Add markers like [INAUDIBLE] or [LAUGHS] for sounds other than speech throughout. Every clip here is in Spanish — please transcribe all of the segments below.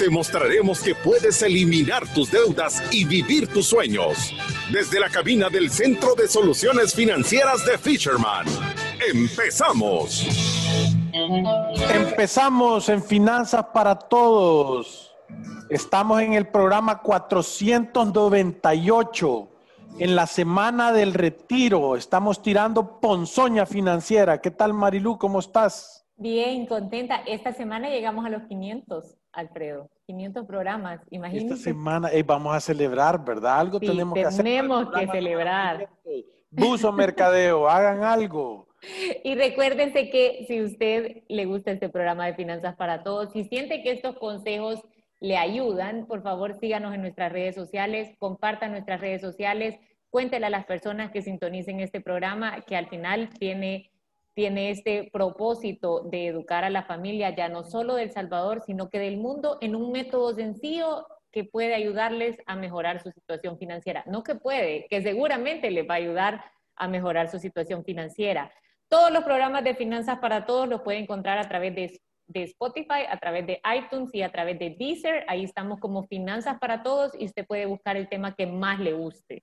Te mostraremos que puedes eliminar tus deudas y vivir tus sueños. Desde la cabina del Centro de Soluciones Financieras de Fisherman. ¡Empezamos! Empezamos en Finanzas para Todos. Estamos en el programa 498 en la semana del retiro. Estamos tirando ponzoña financiera. ¿Qué tal, Marilú? ¿Cómo estás? Bien, contenta. Esta semana llegamos a los 500, Alfredo. 500 programas, imagínate. Esta semana vamos a celebrar, ¿verdad? Algo tenemos que hacer. Tenemos que celebrar. Buzo Mercadeo, [LAUGHS] hagan algo. Y recuérdense que si usted le gusta este programa de Finanzas para Todos, si siente que estos consejos le ayudan, por favor síganos en nuestras redes sociales, compartan nuestras redes sociales, cuéntele a las personas que sintonicen este programa que al final tiene, tiene este propósito de educar a la familia ya no solo del Salvador, sino que del mundo en un método sencillo que puede ayudarles a mejorar su situación financiera. No que puede, que seguramente les va a ayudar a mejorar su situación financiera. Todos los programas de Finanzas para Todos los puede encontrar a través de, de, Spotify, a través de iTunes y a través de Deezer. Ahí estamos como Finanzas para Todos y usted puede buscar el tema que más le guste.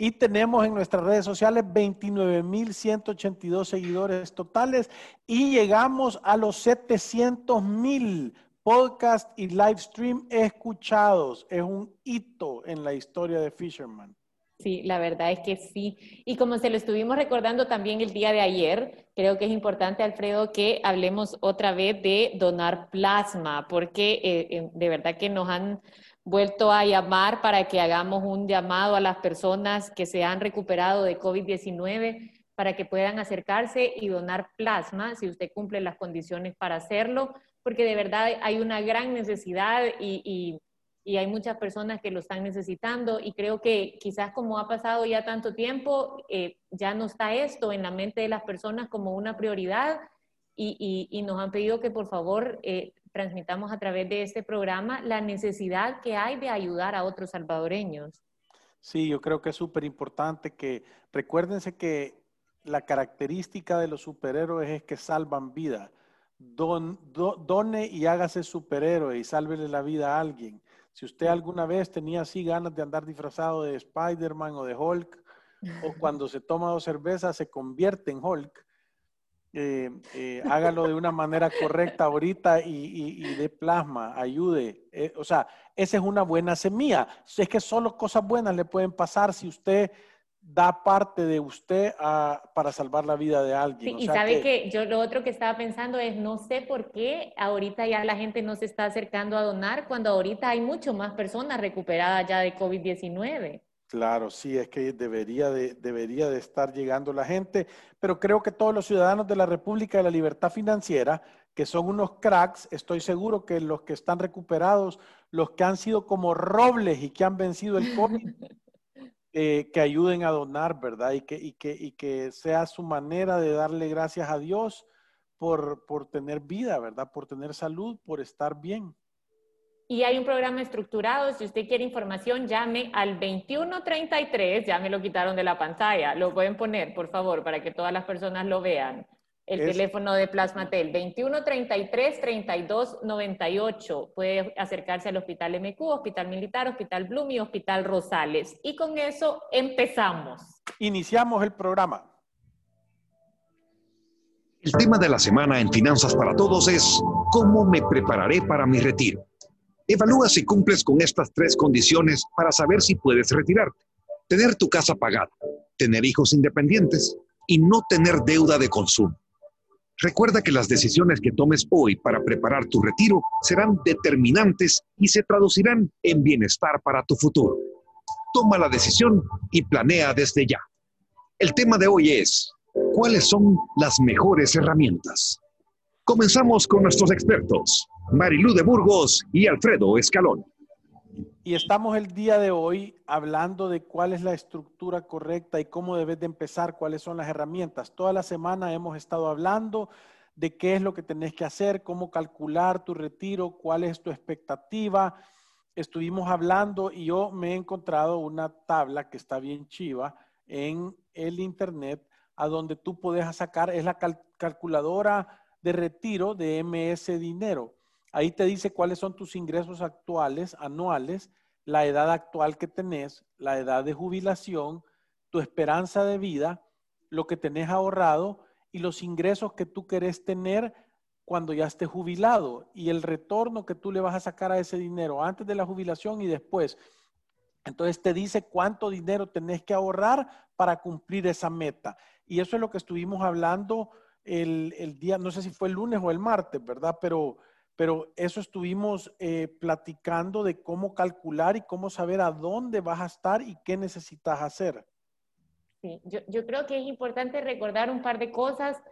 Y tenemos en nuestras redes sociales 29.182 seguidores totales y llegamos a los 700.000 podcast y live stream escuchados. Es un hito en la historia de Fisherman. Sí, la verdad es que sí. Y como se lo estuvimos recordando también el día de ayer, creo que es importante, Alfredo, que hablemos otra vez de donar plasma, porque eh, eh, de verdad que nos han vuelto a llamar para que hagamos un llamado a las personas que se han recuperado de COVID-19 para que puedan acercarse y donar plasma si usted cumple las condiciones para hacerlo, porque de verdad hay una gran necesidad y, hay muchas personas que lo están necesitando y creo que quizás como ha pasado ya tanto tiempo, eh, ya no está esto en la mente de las personas como una prioridad y, nos han pedido que por favor eh, transmitamos a través de este programa la necesidad que hay de ayudar a otros salvadoreños. Sí, yo creo que es súper importante que recuérdense que la característica de los superhéroes es que salvan vida. Don, done y hágase superhéroe y sálvele la vida a alguien. Si usted alguna vez tenía así ganas de andar disfrazado de Spider-Man o de Hulk, o cuando se toma dos cervezas se convierte en Hulk, eh, eh, hágalo de una manera correcta ahorita y, de plasma, ayude. Eh, o sea, esa es una buena semilla. Es que solo cosas buenas le pueden pasar si usted da parte de usted para salvar la vida de alguien. y sabe que, yo lo otro que estaba pensando es, no sé por qué ahorita ya la gente no se está acercando a donar cuando ahorita hay mucho más personas recuperadas ya de COVID-19. Claro, sí, es que debería de, debería de estar llegando la gente, pero creo que todos los ciudadanos de la República de la Libertad Financiera, que son unos cracks, estoy seguro que los que están recuperados, los que han sido como robles y que han vencido el COVID, [LAUGHS] eh, que ayuden a donar, ¿verdad? Y que, y, que, y que sea su manera de darle gracias a Dios por, por tener vida, ¿verdad? Por tener salud, por estar bien. Y hay un programa estructurado. Si usted quiere información, llame al 2133. Ya me lo quitaron de la pantalla. Lo pueden poner, por favor, para que todas las personas lo vean. El teléfono de Plasmatel, 2133-3298. Puede acercarse al Hospital MQ, Hospital Militar, Hospital Bloom y Hospital Rosales. Y con eso empezamos. Iniciamos el programa. El tema de la semana en Finanzas para Todos es ¿Cómo me prepararé para mi retiro? Evalúa si cumples con estas tres condiciones para saber si puedes retirarte. Tener tu casa pagada, tener hijos independientes y no tener deuda de consumo. Recuerda que las decisiones que tomes hoy para preparar tu retiro serán determinantes y se traducirán en bienestar para tu futuro. Toma la decisión y planea desde ya. El tema de hoy es, ¿cuáles son las mejores herramientas? Comenzamos con nuestros expertos. Marilú de Burgos y Alfredo Escalón. Y estamos el día de hoy hablando de cuál es la estructura correcta y cómo debes de empezar, cuáles son las herramientas. Toda la semana hemos estado hablando de qué es lo que tenés que hacer, cómo calcular tu retiro, cuál es tu expectativa. Estuvimos hablando y yo me he encontrado una tabla que está bien chiva en el internet a donde tú puedes sacar, es la calculadora de retiro de MS Dinero. Ahí te dice cuáles son tus ingresos actuales, anuales, la edad actual que tenés, la edad de jubilación, tu esperanza de vida, lo que tenés ahorrado y los ingresos que tú querés tener cuando ya estés jubilado y el retorno que tú le vas a sacar a ese dinero antes de la jubilación y después. Entonces te dice cuánto dinero tenés que ahorrar para cumplir esa meta. Y eso es lo que estuvimos hablando el, día, no sé si fue el lunes o el martes, ¿verdad? Pero, pero eso estuvimos eh, platicando de cómo calcular y cómo saber a dónde vas a estar y qué necesitas hacer. Sí, yo, yo creo que es importante recordar un par de cosas.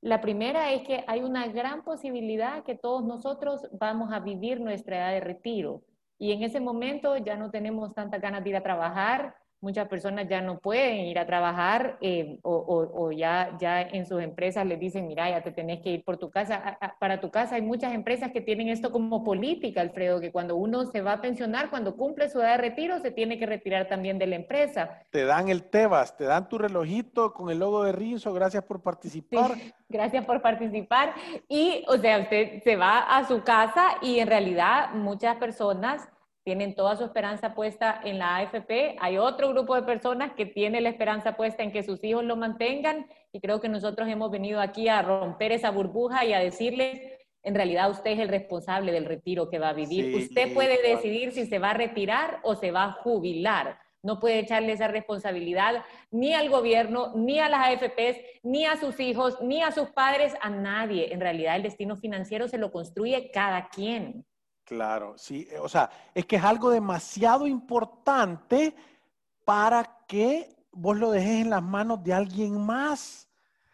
La primera es que hay una gran posibilidad que todos nosotros vamos a vivir nuestra edad de retiro. Y en ese momento ya no tenemos tanta ganas de ir a trabajar, muchas personas ya no pueden ir a trabajar eh, o, ya, ya en sus empresas les dicen, mira, ya te tenés que ir por tu casa, para tu casa. Hay muchas empresas que tienen esto como política, Alfredo, que cuando uno se va a pensionar, cuando cumple su edad de retiro, se tiene que retirar también de la empresa. Te dan el Tebas, te dan tu relojito con el logo de Rinzo, gracias por participar. [LAUGHS] gracias por participar. Y, o sea, usted se va a su casa y en realidad muchas personas tienen toda su esperanza puesta en la AFP. Hay otro grupo de personas que tiene la esperanza puesta en que sus hijos lo mantengan y creo que nosotros hemos venido aquí a romper esa burbuja y a decirles, en realidad usted es el responsable del retiro que va a vivir. usted puede decidir si se va a retirar o se va a jubilar. No puede echarle esa responsabilidad ni al gobierno, ni a las AFPs, ni a sus hijos, ni a sus padres, a nadie. En realidad el destino financiero se lo construye cada quien. Claro, sí, eh, o sea, es que es algo demasiado importante para que vos lo dejes en las manos de alguien más.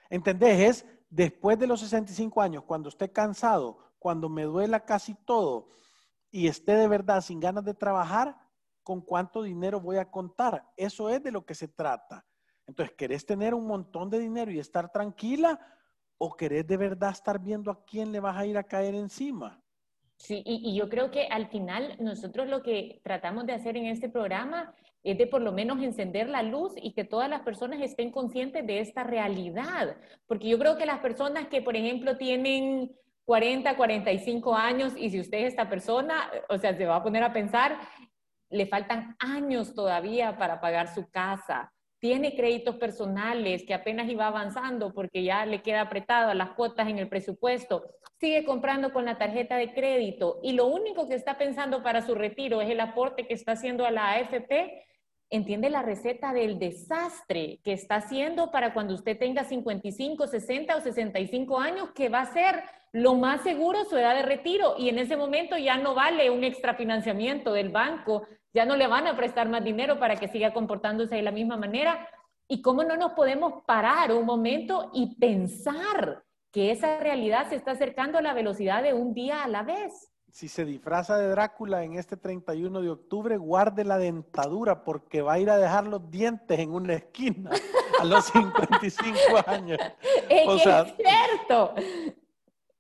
¿Entendés? Es después de los 65 años, cuando esté cansado, cuando me duela casi todo y esté de verdad sin ganas de trabajar, ¿con cuánto dinero voy a contar? Eso es de lo que se trata. Entonces, ¿querés tener un montón de dinero y estar tranquila o querés de verdad estar viendo a quién le vas a ir a caer encima? Sí, y, yo creo que al final nosotros lo que tratamos de hacer en este programa es de por lo menos encender la luz y que todas las personas estén conscientes de esta realidad. Porque yo creo que las personas que, por ejemplo, tienen 40, 45 años y si usted es esta persona, o sea, se va a poner a pensar, le faltan años todavía para pagar su casa, tiene créditos personales que apenas iba avanzando porque ya le queda apretado las cuotas en el presupuesto, sigue comprando con la tarjeta de crédito y lo único que está pensando para su retiro es el aporte que está haciendo a la AFP, entiende la receta del desastre que está haciendo para cuando usted tenga 55, 60 o 65 años, que va a ser lo más seguro su edad de retiro y en ese momento ya no vale un extrafinanciamiento del banco ya no le van a prestar más dinero para que siga comportándose de la misma manera. ¿Y cómo no nos podemos parar un momento y pensar que esa realidad se está acercando a la velocidad de un día a la vez? Si se disfraza de Drácula en este 31 de octubre, guarde la dentadura porque va a ir a dejar los dientes en una esquina a los 55 años. [LAUGHS] Es, es cierto.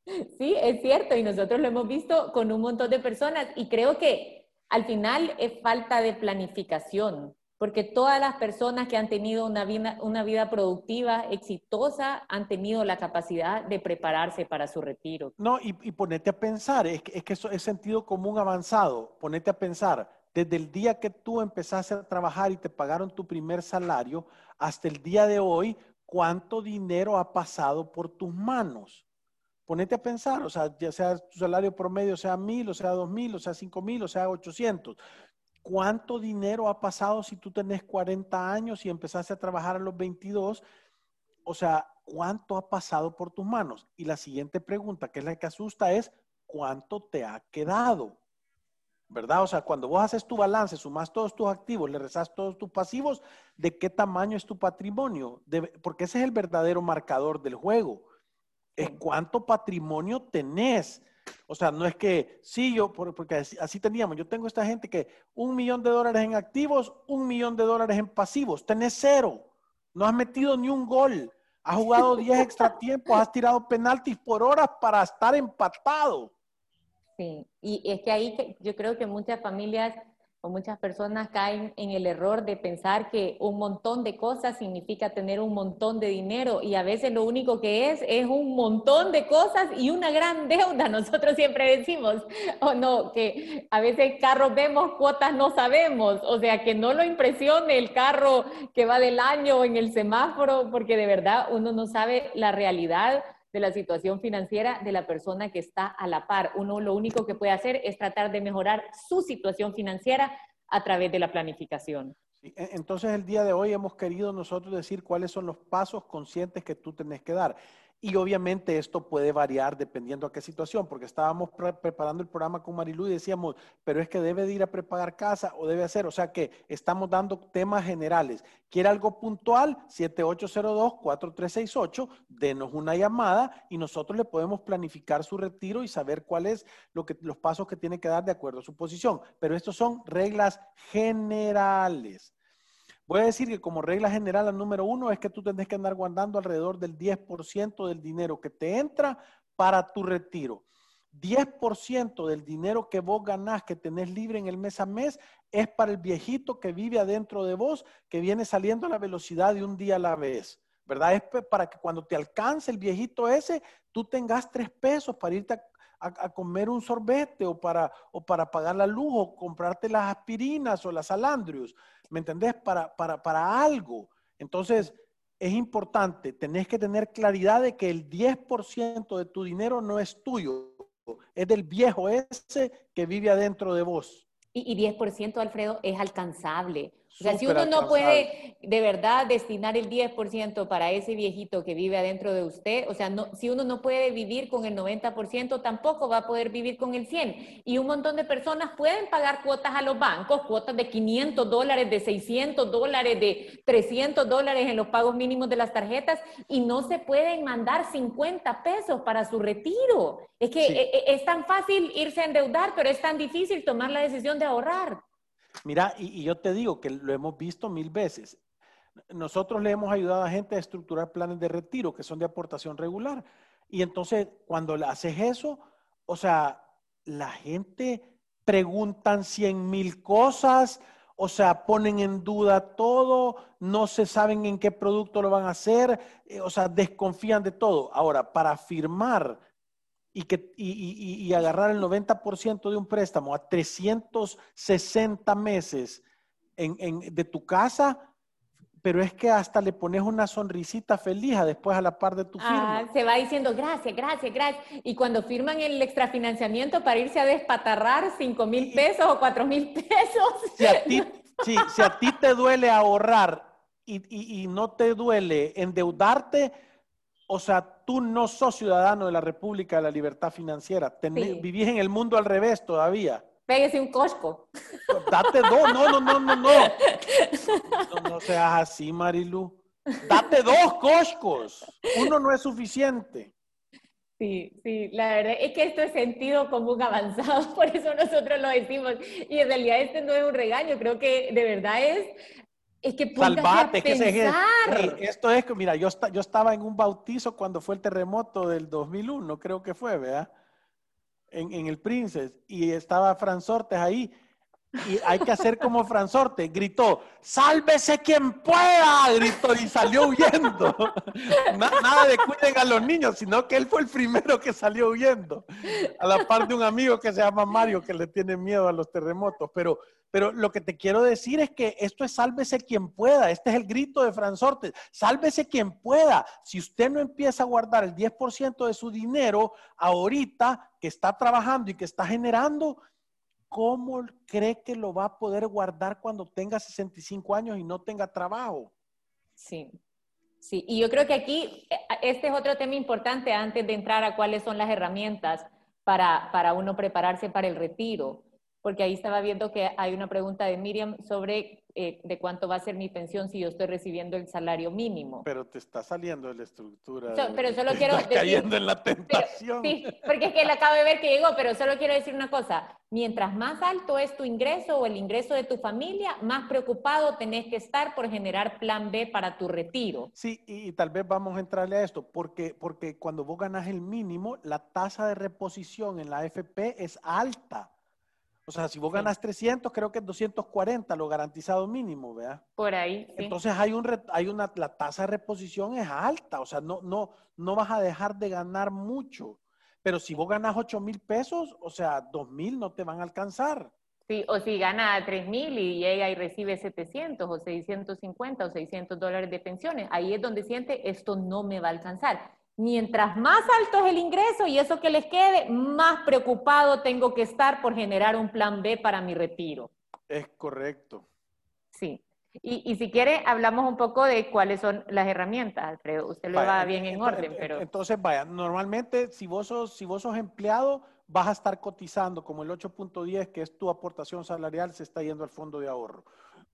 [LAUGHS] Sí, es cierto. Y nosotros lo hemos visto con un montón de personas. Y creo que al final es falta de planificación, porque todas las personas que han tenido una vida, una vida productiva, exitosa, han tenido la capacidad de prepararse para su retiro. No, y, ponete a pensar, es que, es que eso es sentido común avanzado, ponete a pensar, desde el día que tú empezaste a trabajar y te pagaron tu primer salario hasta el día de hoy, ¿cuánto dinero ha pasado por tus manos? Ponete a pensar, o sea, ya sea tu salario promedio sea mil, o sea dos mil, o sea cinco mil, o sea ochocientos. ¿Cuánto dinero ha pasado si tú tenés 40 años y empezaste a trabajar a los 22? O sea, ¿cuánto ha pasado por tus manos? Y la siguiente pregunta, que es la que asusta, es ¿cuánto te ha quedado? ¿Verdad? O sea, cuando vos haces tu balance, sumas todos tus activos, le rezas todos tus pasivos, ¿de qué tamaño es tu patrimonio? porque ese es el verdadero marcador del juego es cuánto patrimonio tenés. O sea, no es que, sí, yo, porque así, teníamos, yo tengo esta gente que un millón de dólares en activos, un millón de dólares en pasivos, tenés cero, no has metido ni un gol, has jugado 10 [LAUGHS] extra tiempos, has tirado penaltis por horas para estar empatado. Sí, y es que ahí yo creo que muchas familias o muchas personas caen en el error de pensar que un montón de cosas significa tener un montón de dinero y a veces lo único que es es un montón de cosas y una gran deuda. [LAUGHS] Nosotros siempre decimos, o no, que a veces carros vemos, cuotas no sabemos, o sea, que no lo impresione el carro que va del año en el semáforo, porque de verdad uno no sabe la realidad de la situación financiera de la persona que está a la par. Uno lo único que puede hacer es tratar de mejorar su situación financiera a través de la planificación. E, entonces el día de hoy hemos querido nosotros decir cuáles son los pasos conscientes que tú tenés que dar. Y obviamente esto puede variar dependiendo a qué situación, porque estábamos preparando el programa con Marilu y decíamos, pero es que debe de ir a preparar casa o debe hacer, o sea que estamos dando temas generales. ¿Quiere algo puntual? 7802-4368, denos una llamada y nosotros le podemos planificar su retiro y saber cuáles lo que, los pasos que tiene que dar de acuerdo a su posición. Pero estos son reglas generales. Voy a decir que como regla general, la número uno es que tú tendrás que andar guardando alrededor del 10% del dinero que te entra para tu retiro. 10% del dinero que vos ganás, que tenés libre en el mes a mes, es para el viejito que vive adentro de vos, que viene saliendo a la velocidad de un día a la vez. ¿Verdad? Es para que cuando te alcance el viejito ese, tú tengas tres pesos para irte a, comer un sorbete o para, o para pagar la luz o comprarte las aspirinas o las alandrios. ¿me entendés? Para, para, para algo. Entonces, es importante, tenés que tener claridad de que el 10% de tu dinero no es tuyo, es del viejo ese que vive adentro de vos. Y, y 10%, Alfredo, es alcanzable. O sea, si uno no puede de verdad destinar el 10% para ese viejito que vive adentro de usted, o sea, no, si uno no puede vivir con el 90%, tampoco va a poder vivir con el 100%. Y un montón de personas pueden pagar cuotas a los bancos, cuotas de 500 dólares, de 600 dólares, de 300 dólares en los pagos mínimos de las tarjetas y no se pueden mandar 50 pesos para su retiro. Es que e, e, es tan fácil irse a endeudar, pero es tan difícil tomar la decisión de ahorrar. Mira, y, yo te digo que lo hemos visto mil veces. Nosotros le hemos ayudado a gente a estructurar planes de retiro que son de aportación regular. Y entonces, cuando haces eso, o sea, la gente preguntan cien mil cosas, o sea, ponen en duda todo, no se saben en qué producto lo van a hacer, eh, o sea, desconfían de todo. Ahora, para firmar y, que, y, agarrar el 90% de un préstamo a 360 meses en, de tu casa, pero es que hasta le pones una sonrisita feliz después a la par de tu firma. Ah, se va diciendo gracias, gracias, gracias. Y cuando firman el extrafinanciamiento para irse a despatarrar 5 mil pesos o 4 mil pesos. Si a, ti, si a ti te duele ahorrar y, y no te duele endeudarte, o sea, tú no sos ciudadano de la República de la Libertad Financiera. Vivís en el mundo al revés todavía. Pégese un cosco. Date dos, no, no, no, no, no. No, seas así, Marilu. Date dos coscos. Uno no es suficiente. Sí, sí, la verdad es que esto es sentido común avanzado, [LAUGHS] por eso nosotros lo decimos. Y en realidad este no es un regaño, creo que de verdad es es que Salvate, que se, esto es que, mira, yo, yo estaba en un bautizo cuando fue el terremoto del 2001, creo que fue, ¿verdad? En, en el Princess, y estaba Fran Sortes ahí, y hay que hacer como Fransorte, gritó, sálvese quien pueda, gritó y salió huyendo. [LAUGHS] nada de cuiden a los niños, sino que él fue el primero que salió huyendo, a la par de un amigo que se llama Mario, que le tiene miedo a los terremotos. Pero, pero lo que te quiero decir es que esto es sálvese quien pueda, este es el grito de Fransorte, sálvese quien pueda. Si usted no empieza a guardar el 10% de su dinero ahorita que está trabajando y que está generando, ¿cómo cree que lo va a poder guardar cuando tenga 65 años y no tenga trabajo? Sí, sí. Y yo creo que aquí eh, este es otro tema importante antes de entrar a cuáles son las herramientas para, para uno prepararse para el retiro. Porque ahí estaba viendo que hay una pregunta de Miriam sobre eh, de cuánto va a ser mi pensión si yo estoy recibiendo el salario mínimo. Pero te está saliendo de la estructura. pero solo quiero estás cayendo en la tentación. sí, porque es que le acabo de ver que llegó, pero solo quiero decir una cosa. Mientras más alto es tu ingreso o el ingreso de tu familia, más preocupado tenés que estar por generar plan B para tu retiro. Sí, y, tal vez vamos a entrarle a esto, porque, porque cuando vos ganas el mínimo, la tasa de reposición en la AFP es alta. O sea, si vos ganas 300, creo que es 240 lo garantizado mínimo, ¿verdad? Por ahí. Sí. Entonces hay un hay una la tasa de reposición es alta, o sea, no no no vas a dejar de ganar mucho. Pero si vos ganas 8 mil pesos, o sea, 2 mil no te van a alcanzar. Sí, o si gana 3 mil y llega y recibe 700 o 650 o 600 dólares de pensiones, ahí es donde siente esto no me va a alcanzar. Mientras más alto es el ingreso y eso que les quede, más preocupado tengo que estar por generar un plan B para mi retiro. Es correcto. Sí. Y, si quiere, hablamos un poco de cuáles son las herramientas, Alfredo. Usted lo va bien en orden, pero... Entonces, vaya, normalmente si vos, sos, si vos sos empleado, vas a estar cotizando como el 8.10, que es tu aportación salarial, se está yendo al fondo de ahorro,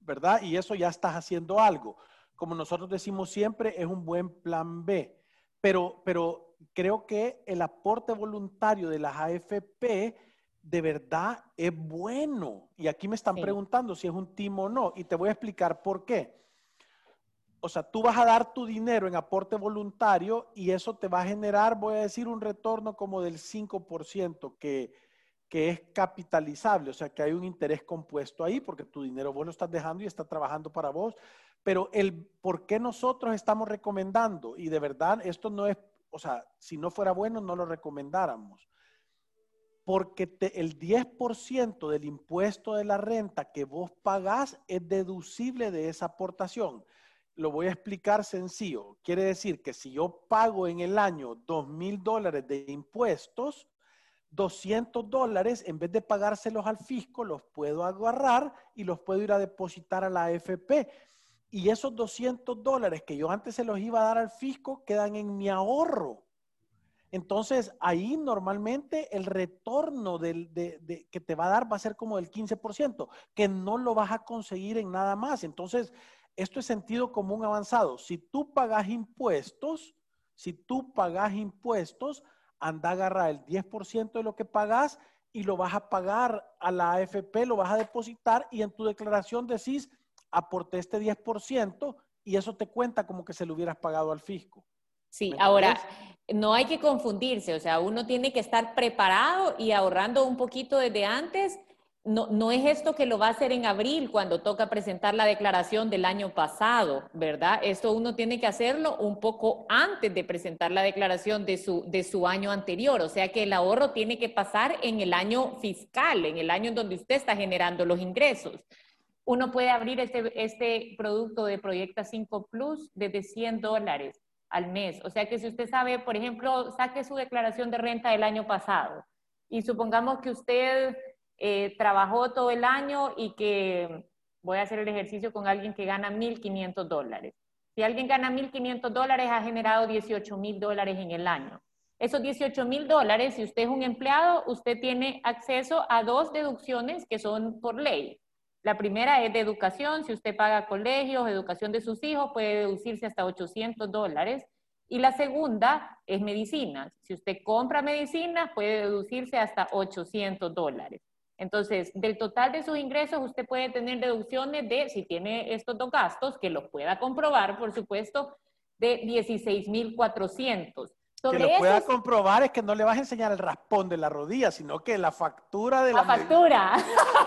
¿verdad? Y eso ya estás haciendo algo. Como nosotros decimos siempre, es un buen plan B pero, pero creo que el aporte voluntario de las AFP de verdad es bueno. Y aquí me están preguntando si es un timo o no. Y te voy a explicar por qué. O sea, tú vas a dar tu dinero en aporte voluntario y eso te va a generar, voy a decir, un retorno como del 5%, que, que es capitalizable. O sea, que hay un interés compuesto ahí porque tu dinero vos lo estás dejando y está trabajando para vos. Pero el por qué nosotros estamos recomendando, y de verdad esto no es, o sea, si no fuera bueno no lo recomendáramos, porque el 10% del impuesto de la renta que vos pagás es deducible de esa aportación. Lo voy a explicar sencillo. Quiere decir que si yo pago en el año 2 mil dólares de impuestos, 200 dólares, en vez de pagárselos al fisco, los puedo agarrar y los puedo ir a depositar a la AFP y esos 200 dólares que yo antes se los iba a dar al fisco quedan en mi ahorro. Entonces, ahí normalmente el retorno de, que te va a dar va a ser como del 15%, que no lo vas a conseguir en nada más. Entonces, esto es sentido común avanzado. Si tú pagas impuestos, si tú pagas impuestos, anda a agarrar el 10% de lo que pagas y lo vas a pagar a la AFP, lo vas a depositar y en tu declaración decís, aporté este 10% y eso te cuenta como que se lo hubieras pagado al fisco. Sí, ahora, no hay que confundirse, o sea, uno tiene que estar preparado y ahorrando un poquito desde antes. No, no es esto que lo va a hacer en abril cuando toca presentar la declaración del año pasado, ¿verdad? Esto uno tiene que hacerlo un poco antes de presentar la declaración de su, de su año anterior, o sea que el ahorro tiene que pasar en el año fiscal, en el año en donde usted está generando los ingresos uno puede abrir este, este producto de Proyecta 5 Plus desde 100 dólares al mes. O sea que si usted sabe, por ejemplo, saque su declaración de renta del año pasado y supongamos que usted eh, trabajó todo el año y que voy a hacer el ejercicio con alguien que gana 1.500 dólares. Si alguien gana 1.500 dólares, ha generado 18.000 dólares en el año. Esos 18.000 dólares, si usted es un empleado, usted tiene acceso a dos deducciones que son por ley. La primera es de educación, si usted paga colegios, educación de sus hijos, puede deducirse hasta 800 dólares. Y la segunda es medicinas. Si usted compra medicinas, puede deducirse hasta 800 dólares. Entonces, del total de sus ingresos, usted puede tener deducciones de, si tiene estos dos gastos, que los pueda comprobar, por supuesto, de 16,400 que lo pueda comprobar es que no le vas a enseñar el raspón de la rodilla, sino que la factura de la... La factura.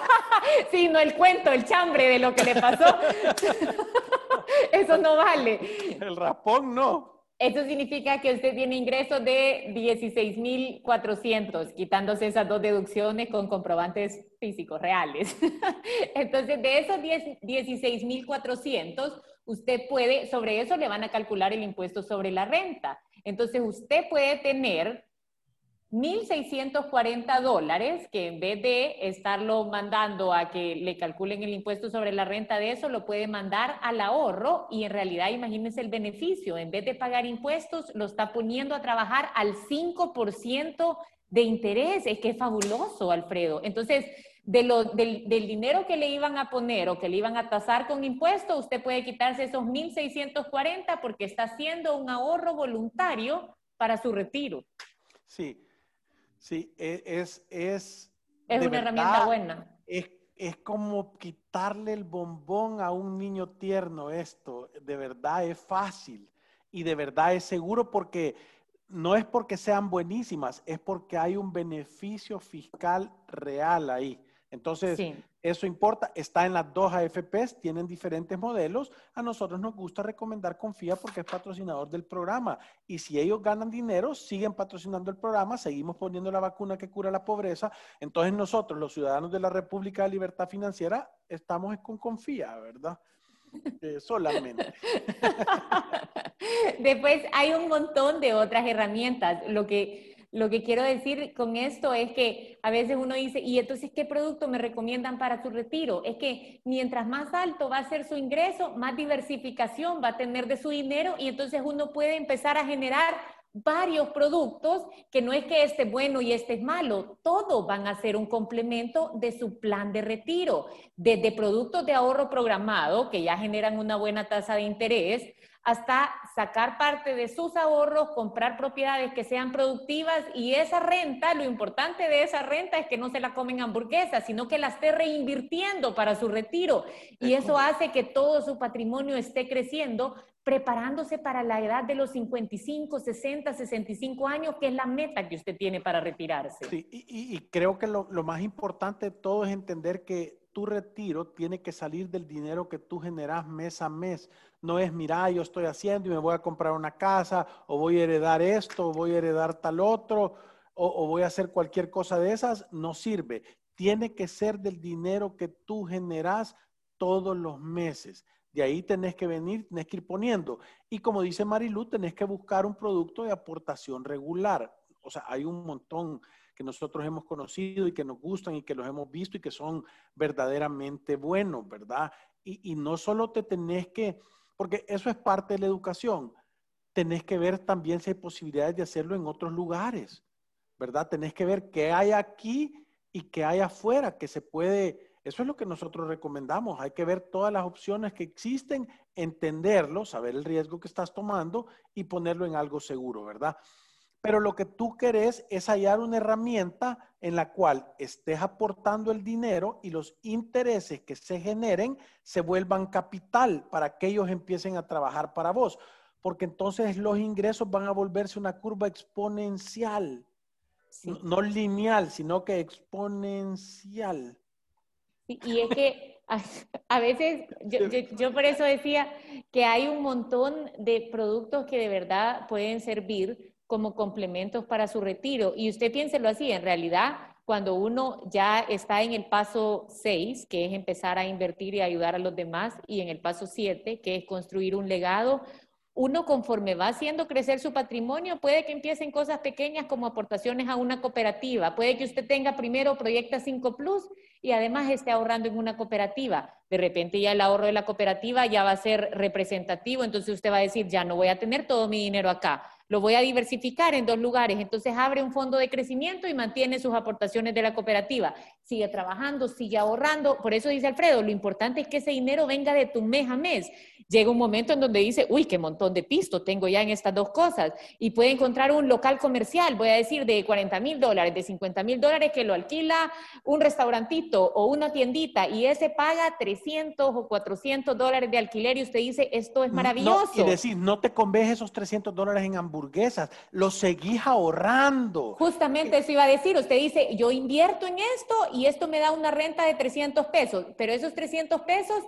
[LAUGHS] sí, no el cuento, el chambre de lo que le pasó. [LAUGHS] Eso no vale. El raspón no. Eso significa que usted tiene ingresos de 16,400, quitándose esas dos deducciones con comprobantes físicos reales. [LAUGHS] Entonces, de esos 16,400, usted puede, sobre eso le van a calcular el impuesto sobre la renta. Entonces usted puede tener 1.640 dólares, que en vez de estarlo mandando a que le calculen el impuesto sobre la renta de eso, lo puede mandar al ahorro y en realidad imagínense el beneficio, en vez de pagar impuestos, lo está poniendo a trabajar al 5% de interés. Es que es fabuloso, Alfredo. Entonces, de lo, del, del, dinero que le iban a poner o que le iban a tasar con impuestos, usted puede quitarse esos 1.640 porque está haciendo un ahorro voluntario para su retiro. Sí, sí, e, es... Es, es una herramienta buena. Es, es como quitarle el bombón a un niño tierno esto. De verdad es fácil y de verdad es seguro porque no es porque sean buenísimas, es porque hay un beneficio fiscal real ahí. Entonces, eso importa. Está en las dos AFPs, tienen diferentes modelos. A nosotros nos gusta recomendar Confía porque es patrocinador del programa. Y si ellos ganan dinero, siguen patrocinando el programa, seguimos poniendo la vacuna que cura la pobreza. Entonces, nosotros, los ciudadanos de la República de Libertad Financiera, estamos con Confía, ¿verdad? Eh, solamente. [LAUGHS] Después hay un montón de otras herramientas. Lo que, lo que quiero decir con esto es que a veces uno dice, ¿y entonces qué producto me recomiendan para su retiro? Es que mientras más alto va a ser su ingreso, más diversificación va a tener de su dinero y entonces uno puede empezar a generar varios productos, que no es que este es bueno y este es malo, todos van a ser un complemento de su plan de retiro, desde productos de ahorro programado, que ya generan una buena tasa de interés, hasta sacar parte de sus ahorros, comprar propiedades que sean productivas y esa renta, lo importante de esa renta es que no se la comen hamburguesas, sino que la esté reinvirtiendo para su retiro. Y eso hace que todo su patrimonio esté creciendo, preparándose para la edad de los 55, 60, 65 años, que es la meta que usted tiene para retirarse. Sí, y, creo que lo, lo más importante de todo es entender que tu retiro tiene que salir del dinero que tú generas mes a mes. No es, mira, yo estoy haciendo y me voy a comprar una casa, o voy a heredar esto, o voy a heredar tal otro, o, voy a hacer cualquier cosa de esas. No sirve. Tiene que ser del dinero que tú generas todos los meses. De ahí tenés que venir, tenés que ir poniendo. Y como dice Marilu, tenés que buscar un producto de aportación regular. O sea, hay un montón que nosotros hemos conocido y que nos gustan y que los hemos visto y que son verdaderamente buenos, ¿verdad? Y, no solo te tenés que, porque eso es parte de la educación, tenés que ver también si hay posibilidades de hacerlo en otros lugares, ¿verdad? Tenés que ver qué hay aquí y qué hay afuera, que se puede, eso es lo que nosotros recomendamos, hay que ver todas las opciones que existen, entenderlo, saber el riesgo que estás tomando y ponerlo en algo seguro, ¿verdad? Pero lo que tú querés es hallar una herramienta en la cual estés aportando el dinero y los intereses que se generen se vuelvan capital para que ellos empiecen a trabajar para vos. Porque entonces los ingresos van a volverse una curva exponencial. No, lineal, sino que exponencial. Y, es que a, veces, yo, yo, por eso decía que hay un montón de productos que de verdad pueden servir como complementos para su retiro. Y usted piénselo así, en realidad, cuando uno ya está en el paso 6, que es empezar a invertir y ayudar a los demás, y en el paso 7, que es construir un legado, uno conforme va haciendo crecer su patrimonio, puede que empiecen cosas pequeñas como aportaciones a una cooperativa, puede que usted tenga primero Proyecta 5 Plus y además esté ahorrando en una cooperativa. De repente ya el ahorro de la cooperativa ya va a ser representativo, entonces usted va a decir, ya no voy a tener todo mi dinero acá, lo voy a diversificar en dos lugares. Entonces abre un fondo de crecimiento y mantiene sus aportaciones de la cooperativa. Sigue trabajando, sigue ahorrando. Por eso dice Alfredo, lo importante es que ese dinero venga de tu mes a mes llega un momento en donde dice, uy, qué montón de pisto tengo ya en estas dos cosas. Y puede encontrar un local comercial, voy a decir, de 40 mil dólares, de 50 mil dólares, que lo alquila un restaurantito o una tiendita y ese paga 300 o 400 dólares de alquiler y usted dice, esto es maravilloso. y decir, no te conves esos 300 dólares en hamburguesas, los seguís ahorrando. Justamente eso iba a decir, usted dice, yo invierto en esto y esto me da una renta de 300 pesos, pero esos 300 pesos,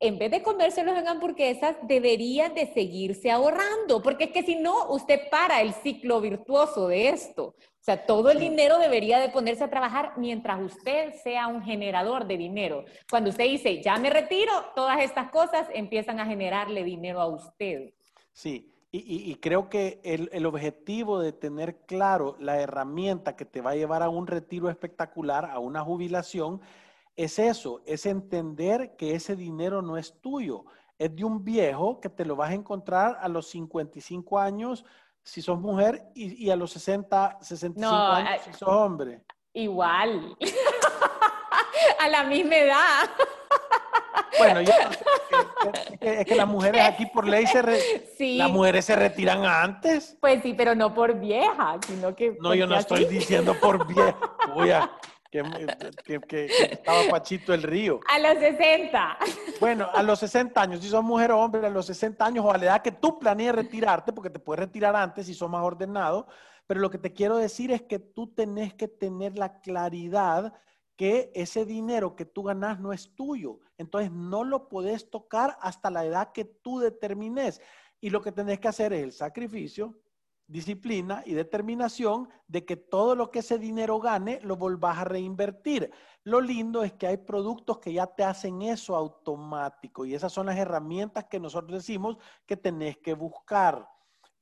en vez de comérselos en hamburguesas, esas deberían de seguirse ahorrando, porque es que si no, usted para el ciclo virtuoso de esto. O sea, todo el dinero debería de ponerse a trabajar mientras usted sea un generador de dinero. Cuando usted dice, ya me retiro, todas estas cosas empiezan a generarle dinero a usted. Sí, y, creo que el, el, objetivo de tener claro la herramienta que te va a llevar a un retiro espectacular, a una jubilación, es eso, es entender que ese dinero no es tuyo, es de un viejo que te lo vas a encontrar a los 55 años si sos mujer y, a los 60, 65 años si sos hombre. Igual. [LAUGHS] a la misma edad. Bueno, yo, es, que, es que las mujeres aquí por ley se Sí. las mujeres se retiran antes. Pues sí, pero no por vieja, sino que... No, yo no estoy diciendo por vieja. Uy, que, que- que- que estaba Pachito el Río. A los 60. Bueno, a los 60 años, si sos mujer o hombre, a los 60 años o a la edad que tú planees retirarte, porque te puedes retirar antes si sos más ordenado, pero lo que te quiero decir es que tú tenés que tener la claridad que ese dinero que tú ganas no es tuyo. Entonces no lo podés tocar hasta la edad que tú determines. Y lo que tenés que hacer es el sacrificio, disciplina y determinación de que todo lo que ese dinero gane lo volvás a reinvertir. Lo lindo es que hay productos que ya te hacen eso automático y esas son las herramientas que nosotros decimos que tenés que buscar.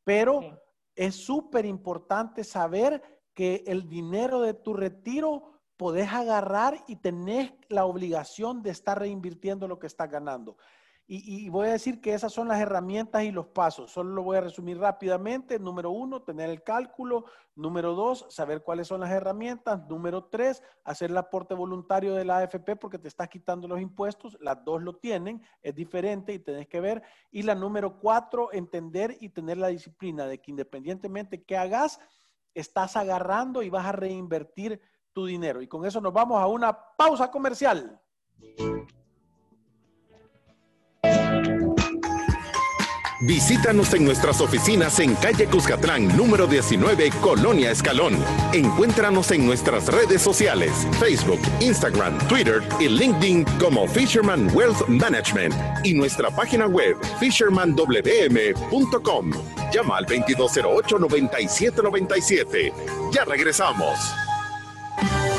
Pero es súper importante saber que el dinero de tu retiro podés agarrar y tenés la obligación de estar reinvirtiendo lo que estás ganando. Y, y voy a decir que esas son las herramientas y los pasos. Solo lo voy a resumir rápidamente. Número uno, tener el cálculo. Número dos, saber cuáles son las herramientas. Número tres, hacer el aporte voluntario de la AFP porque te estás quitando los impuestos. Las dos lo tienen, es diferente y tenés que ver. Y la número cuatro, entender y tener la disciplina de que independientemente qué hagas, estás agarrando y vas a reinvertir tu dinero. Y con eso nos vamos a una pausa comercial. Visítanos en nuestras oficinas en calle Cuscatlán, número 19, Colonia Escalón. Encuéntranos en nuestras redes sociales, Facebook, Instagram, Twitter y LinkedIn como Fisherman Wealth Management y nuestra página web fishermanwm.com. Llama al 2208-9797. Ya regresamos.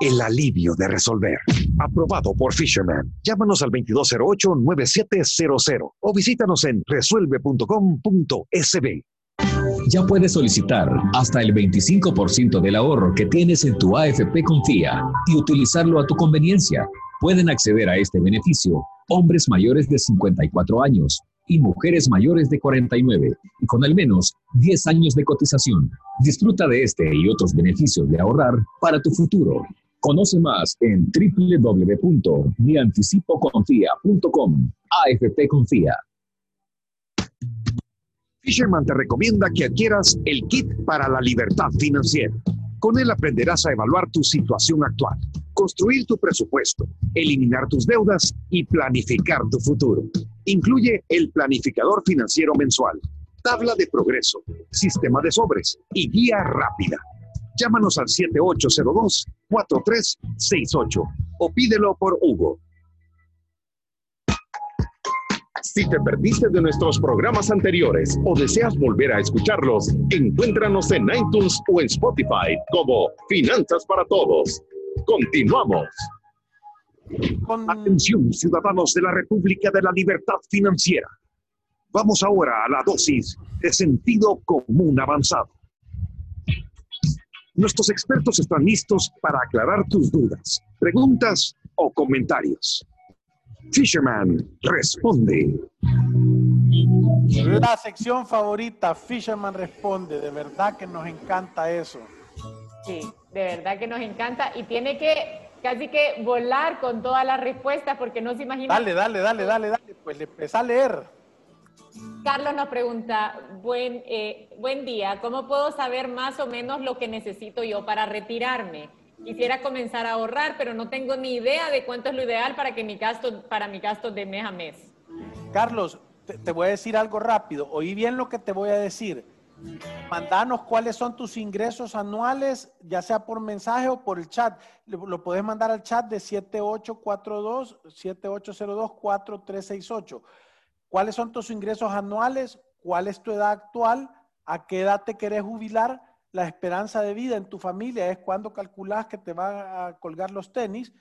El alivio de resolver. Aprobado por Fisherman. Llámanos al 2208-9700 o visítanos en resuelve.com.sb. Ya puedes solicitar hasta el 25% del ahorro que tienes en tu AFP Confía y utilizarlo a tu conveniencia. Pueden acceder a este beneficio hombres mayores de 54 años y mujeres mayores de 49 y con al menos 10 años de cotización. Disfruta de este y otros beneficios de ahorrar para tu futuro. Conoce más en www.mianticipoconfía.com. AFP Confía. Fisherman te recomienda que adquieras el kit para la libertad financiera. Con él aprenderás a evaluar tu situación actual, construir tu presupuesto, eliminar tus deudas y planificar tu futuro. Incluye el planificador financiero mensual, tabla de progreso, sistema de sobres y guía rápida. Llámanos al 7802-4368 o pídelo por Hugo. Si te perdiste de nuestros programas anteriores o deseas volver a escucharlos, encuéntranos en iTunes o en Spotify como Finanzas para Todos. Continuamos. Con- Atención, ciudadanos de la República de la Libertad Financiera. Vamos ahora a la dosis de sentido común avanzado. Nuestros expertos están listos para aclarar tus dudas, preguntas o comentarios. Fisherman responde. La sección favorita, Fisherman Responde. De verdad que nos encanta eso. Sí, de verdad que nos encanta y tiene que casi que volar con todas las respuestas porque no se imagina. Dale, dale, dale, dale, dale. Pues le empezá a leer. Carlos nos pregunta, buen, eh, buen día, ¿cómo puedo saber más o menos lo que necesito yo para retirarme? Quisiera comenzar a ahorrar, pero no tengo ni idea de cuánto es lo ideal para que mi gasto, para mi gasto de mes a mes. Carlos, te, voy a decir algo rápido. Oí bien lo que te voy a decir. Mandanos cuáles son tus ingresos anuales, ya sea por mensaje o por el chat. Lo, puedes mandar al chat de 7842-7802-4368. ¿Cuáles son tus ingresos anuales? ¿Cuál es tu edad actual? ¿A qué edad te querés jubilar? La esperanza de vida en tu familia es cuando calculas que te van a colgar los tenis.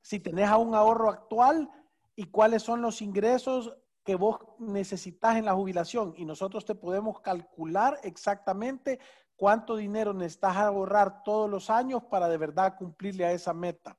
Si tenés a un ahorro actual y cuáles son los ingresos que vos necesitas en la jubilación y nosotros te podemos calcular exactamente cuánto dinero necesitas ahorrar todos los años para de verdad cumplirle a esa meta.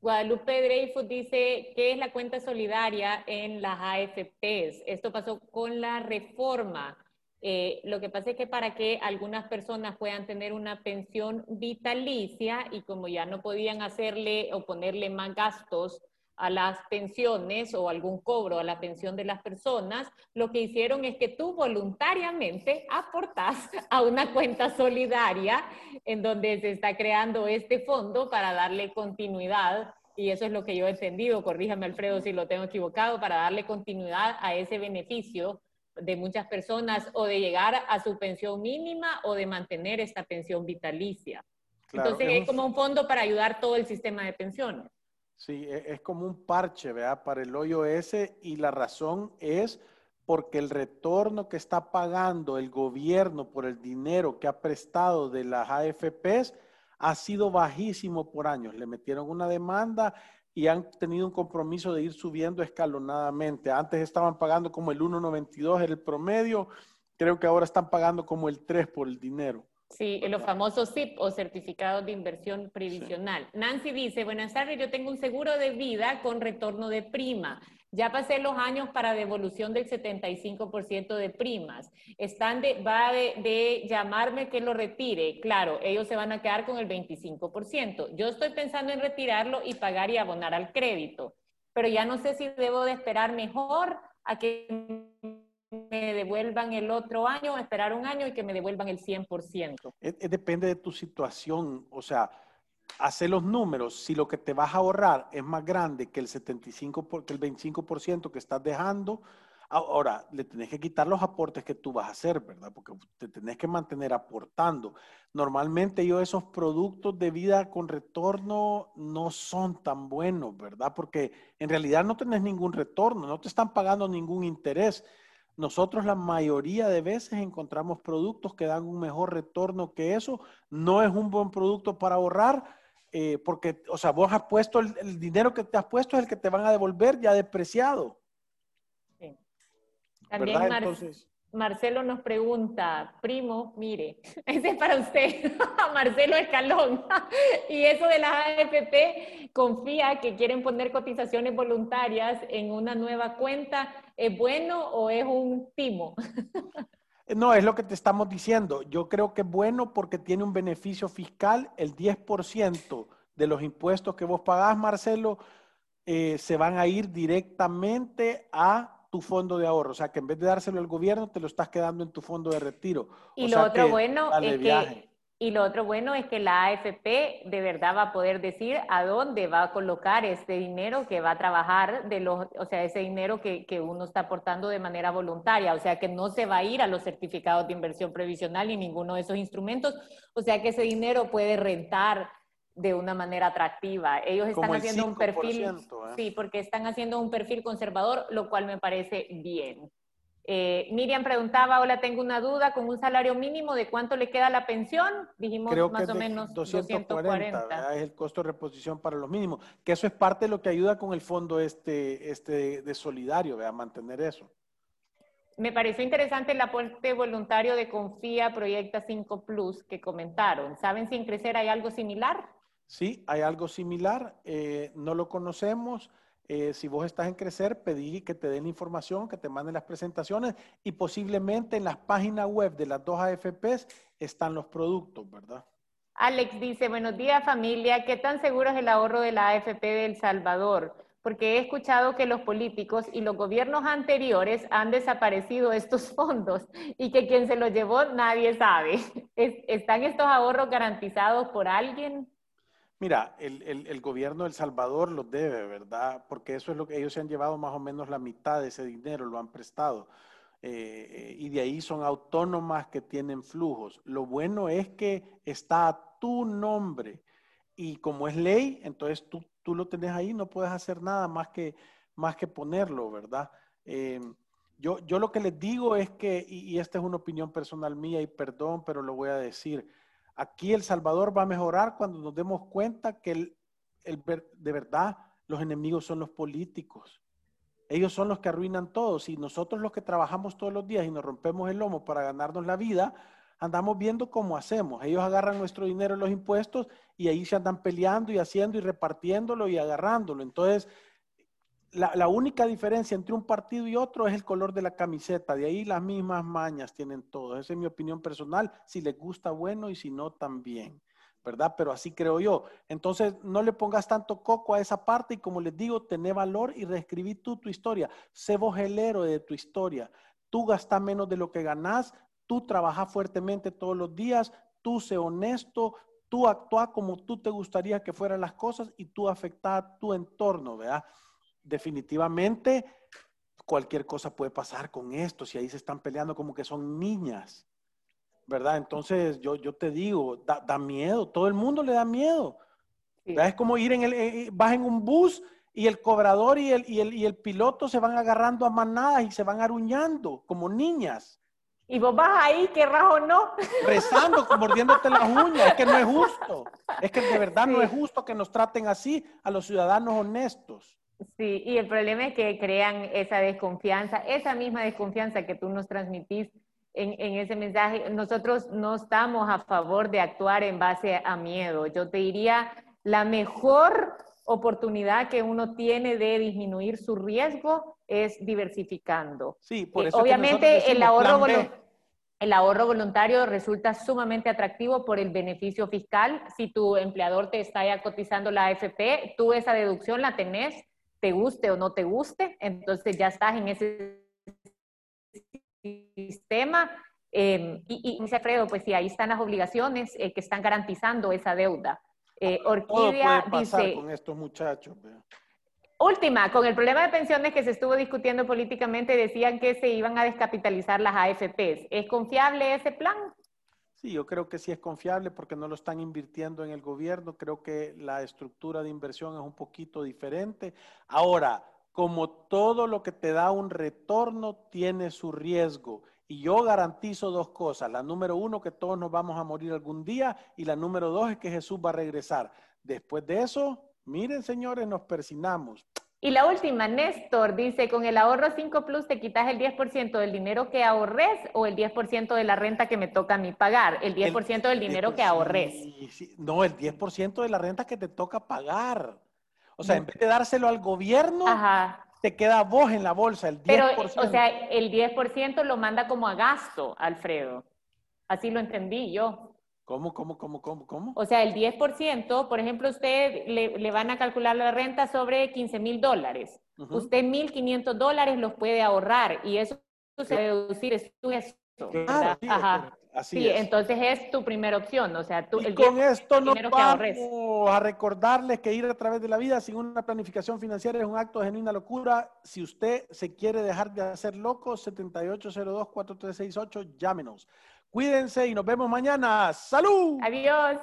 Guadalupe Dreyfus dice, ¿qué es la cuenta solidaria en las AFPs? Esto pasó con la reforma. Eh, lo que pasa es que para que algunas personas puedan tener una pensión vitalicia y como ya no podían hacerle o ponerle más gastos a las pensiones o algún cobro a la pensión de las personas, lo que hicieron es que tú voluntariamente aportas [LAUGHS] a una cuenta solidaria en donde se está creando este fondo para darle continuidad, y eso es lo que yo he entendido, corríjame Alfredo si lo tengo equivocado, para darle continuidad a ese beneficio de muchas personas o de llegar a su pensión mínima o de mantener esta pensión vitalicia. Entonces es como un fondo para ayudar todo el sistema de pensiones. Sí, e, es como un parche, ¿verdad? Para el hoyo ese y la razón es porque el retorno que está pagando el gobierno por el dinero que ha prestado de las AFPs ha sido bajísimo por años. Le metieron una demanda y han tenido un compromiso de ir subiendo escalonadamente. Antes estaban pagando como el 1.92 era el promedio, creo que ahora están pagando como el 3 por el dinero. Sí, los famosos SIP o certificados de inversión previsional. Nancy dice, buenas tardes, yo tengo un seguro de vida con retorno de prima. Ya pasé los años para devolución del 75% de primas. Están de, va de, llamarme que lo retire. Claro, ellos se van a quedar con el 25%. Yo estoy pensando en retirarlo y pagar y abonar al crédito. Pero ya no sé si debo de esperar mejor a que me devuelvan el otro año, esperar un año y que me devuelvan el 100%. depende de tu situación, o sea, hace los números, si lo que te vas a ahorrar es más grande que el 75, que el 25% que estás dejando, ahora le tenés que quitar los aportes que tú vas a hacer, ¿verdad? Porque te tenés que mantener aportando. Normalmente yo esos productos de vida con retorno no son tan buenos, ¿verdad? Porque en realidad no tenés ningún retorno, no te están pagando ningún interés nosotros la mayoría de veces encontramos productos que dan un mejor retorno que eso. No es un buen producto para ahorrar, eh, porque, o sea, vos has puesto el, dinero que te has puesto es el que te van a devolver ya depreciado. Sí. También, Entonces, Marcelo nos pregunta, primo, mire, [LAUGHS] ese es para usted, [LAUGHS] Marcelo Escalón. [LAUGHS] y eso de la AFP, confía que quieren poner cotizaciones voluntarias en una nueva cuenta. ¿Es bueno o es un timo? [LAUGHS] no, es lo que te estamos diciendo. Yo creo que es bueno porque tiene un beneficio fiscal. El 10% de los impuestos que vos pagás, Marcelo, eh, se van a ir directamente a tu fondo de ahorro. O sea, que en vez de dárselo al gobierno, te lo estás quedando en tu fondo de retiro. Y lo otro bueno es que... Y lo otro bueno es que la AFP de verdad va a poder decir a dónde va a colocar este dinero que va a trabajar de los, o sea, ese dinero que, que, uno está aportando de manera voluntaria, o sea, que no se va a ir a los certificados de inversión previsional ni ninguno de esos instrumentos, o sea, que ese dinero puede rentar de una manera atractiva. Ellos están haciendo un perfil, ¿eh? sí, porque están haciendo un perfil conservador, lo cual me parece bien. Eh, Miriam preguntaba, hola, tengo una duda, con un salario mínimo, ¿de cuánto le queda la pensión? Dijimos más o menos 240. Es el costo de reposición para los mínimos, que eso es parte de lo que ayuda con el fondo este, este de solidario, a mantener eso. Me pareció interesante el aporte voluntario de Confía Proyecta 5 Plus que comentaron. ¿Saben si en Crecer hay algo similar? Sí, hay algo similar, eh, no lo conocemos. Eh, si vos estás en Crecer, pedí que te den información, que te manden las presentaciones y posiblemente en las páginas web de las dos AFPs están los productos, ¿verdad? Alex dice, buenos días familia, ¿qué tan seguro es el ahorro de la AFP de El Salvador? Porque he escuchado que los políticos y los gobiernos anteriores han desaparecido estos [LAUGHS] fondos y que quien se los llevó nadie sabe. ¿Están estos ahorros garantizados por alguien? Mira, el, el, gobierno de El Salvador los debe, ¿verdad? Porque eso es lo que ellos se han llevado más o menos la mitad de ese dinero, lo han prestado. Eh, y de ahí son autónomas que tienen flujos. Lo bueno es que está a tu nombre y como es ley, entonces tú, tú lo tenés ahí, no puedes hacer nada más que, más que ponerlo, ¿verdad? Eh, yo, yo lo que les digo es que, y, esta es una opinión personal mía y perdón, pero lo voy a decir, aquí El Salvador va a mejorar cuando nos demos cuenta que de verdad los enemigos son los políticos. Ellos son los que arruinan todo. Si nosotros los que trabajamos todos los días y nos rompemos el lomo para ganarnos la vida, andamos viendo cómo hacemos. Ellos agarran nuestro dinero en los impuestos y ahí se andan peleando y haciendo y repartiéndolo y agarrándolo. Entonces, la, única diferencia entre un partido y otro es el color de la camiseta. De ahí las mismas mañas tienen todos. Esa es mi opinión personal. Si les gusta, bueno, y si no, también. ¿Verdad? Pero así creo yo. Entonces, no le pongas tanto coco a esa parte y como les digo, tené valor y reescribí tú tu historia. Sé vos el héroe de tu historia. Tú gastas menos de lo que ganás, tú trabajas fuertemente todos los días, tú sé honesto, tú actúa como tú te gustaría que fueran las cosas y tú afecta tu entorno, ¿verdad? Definitivamente cualquier cosa puede pasar con esto, si ahí se están peleando como que son niñas, ¿verdad? Entonces yo, yo te digo, da, miedo, todo el mundo le da miedo. Es como ir en el, eh, eh, vas en un bus y el cobrador y el, y el, y el piloto se van agarrando a manadas y se van aruñando como niñas. Y vos vas ahí, querrás o no. [LAUGHS] Rezando, mordiéndote las uñas. Es que no es justo. Es que de verdad no es justo que nos traten así a los ciudadanos honestos. Sí, y el problema es que crean esa desconfianza, esa misma desconfianza que tú nos transmitís en, en, ese mensaje. Nosotros no estamos a favor de actuar en base a miedo. Yo te diría, la mejor oportunidad que uno tiene de disminuir su riesgo es diversificando. Sí, por eh, eso obviamente el ahorro, el ahorro voluntario resulta sumamente atractivo por el beneficio fiscal. Si tu empleador te está ya cotizando la AFP, tú esa deducción la tenés, te guste o no te guste, entonces ya estás en ese sistema. Eh, y, y dice Alfredo, pues sí, ahí están las obligaciones eh, que están garantizando esa deuda. Eh, Orquídea dice... con estos muchachos. Última, con el problema de pensiones que se estuvo discutiendo políticamente, decían que se iban a descapitalizar las AFPs. ¿Es confiable ese plan? Sí, yo creo que sí es confiable porque no lo están invirtiendo en el gobierno. Creo que la estructura de inversión es un poquito diferente. Ahora, como todo lo que te da un retorno tiene su riesgo. Y yo garantizo dos cosas. La número uno, que todos nos vamos a morir algún día. Y la número dos es que Jesús va a regresar. Después de eso, miren señores, nos persinamos. Y la última, Néstor dice, con el ahorro 5 Plus te quitas el 10% del dinero que ahorres o el 10% de la renta que me toca a mí pagar. El 10% del dinero que ahorres. No, el 10% de la renta que te toca pagar. O sea, en vez de dárselo al gobierno, Ajá te queda vos en la bolsa, el 10%. Pero, o sea, el 10% lo manda como a gasto, Alfredo. Así lo entendí yo. ¿Cómo, cómo, cómo, cómo, cómo? O sea, el 10%, por ejemplo, usted le, van a calcular la renta sobre 15 mil dólares. Usted 1.500 dólares los puede ahorrar y eso se debe deducir, es gesto. Ajá. Así sí, entonces es tu primera opción, o sea, tú, y con esto no vamos a recordarles que ir a través de la vida sin una planificación financiera es un acto de genuina locura. Si usted se quiere dejar de hacer loco, 7802-4368, llámenos. Cuídense y nos vemos mañana. ¡Salud! Adiós.